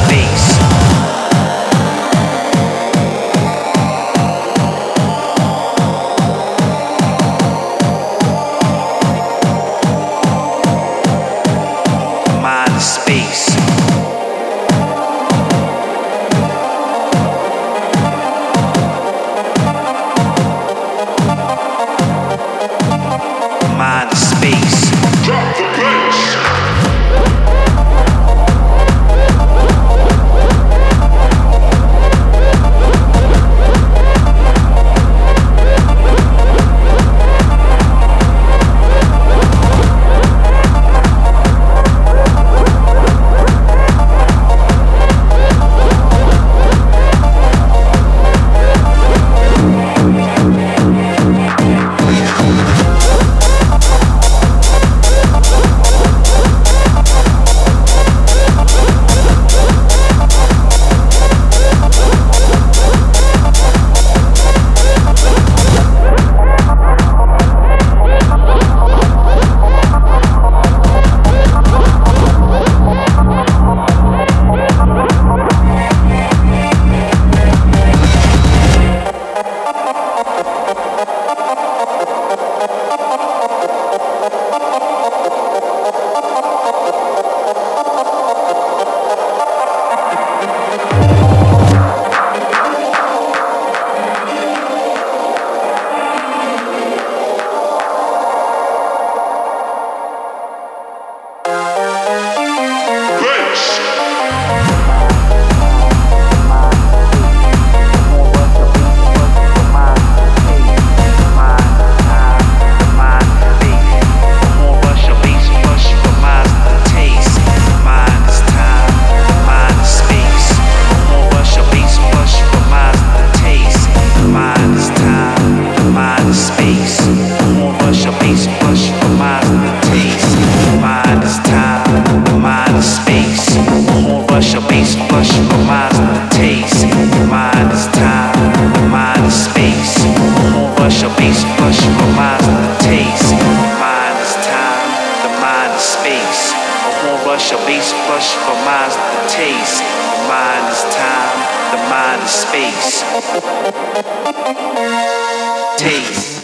rush, a bass flush for minds taste. The mind is time, the mind is space. Taste.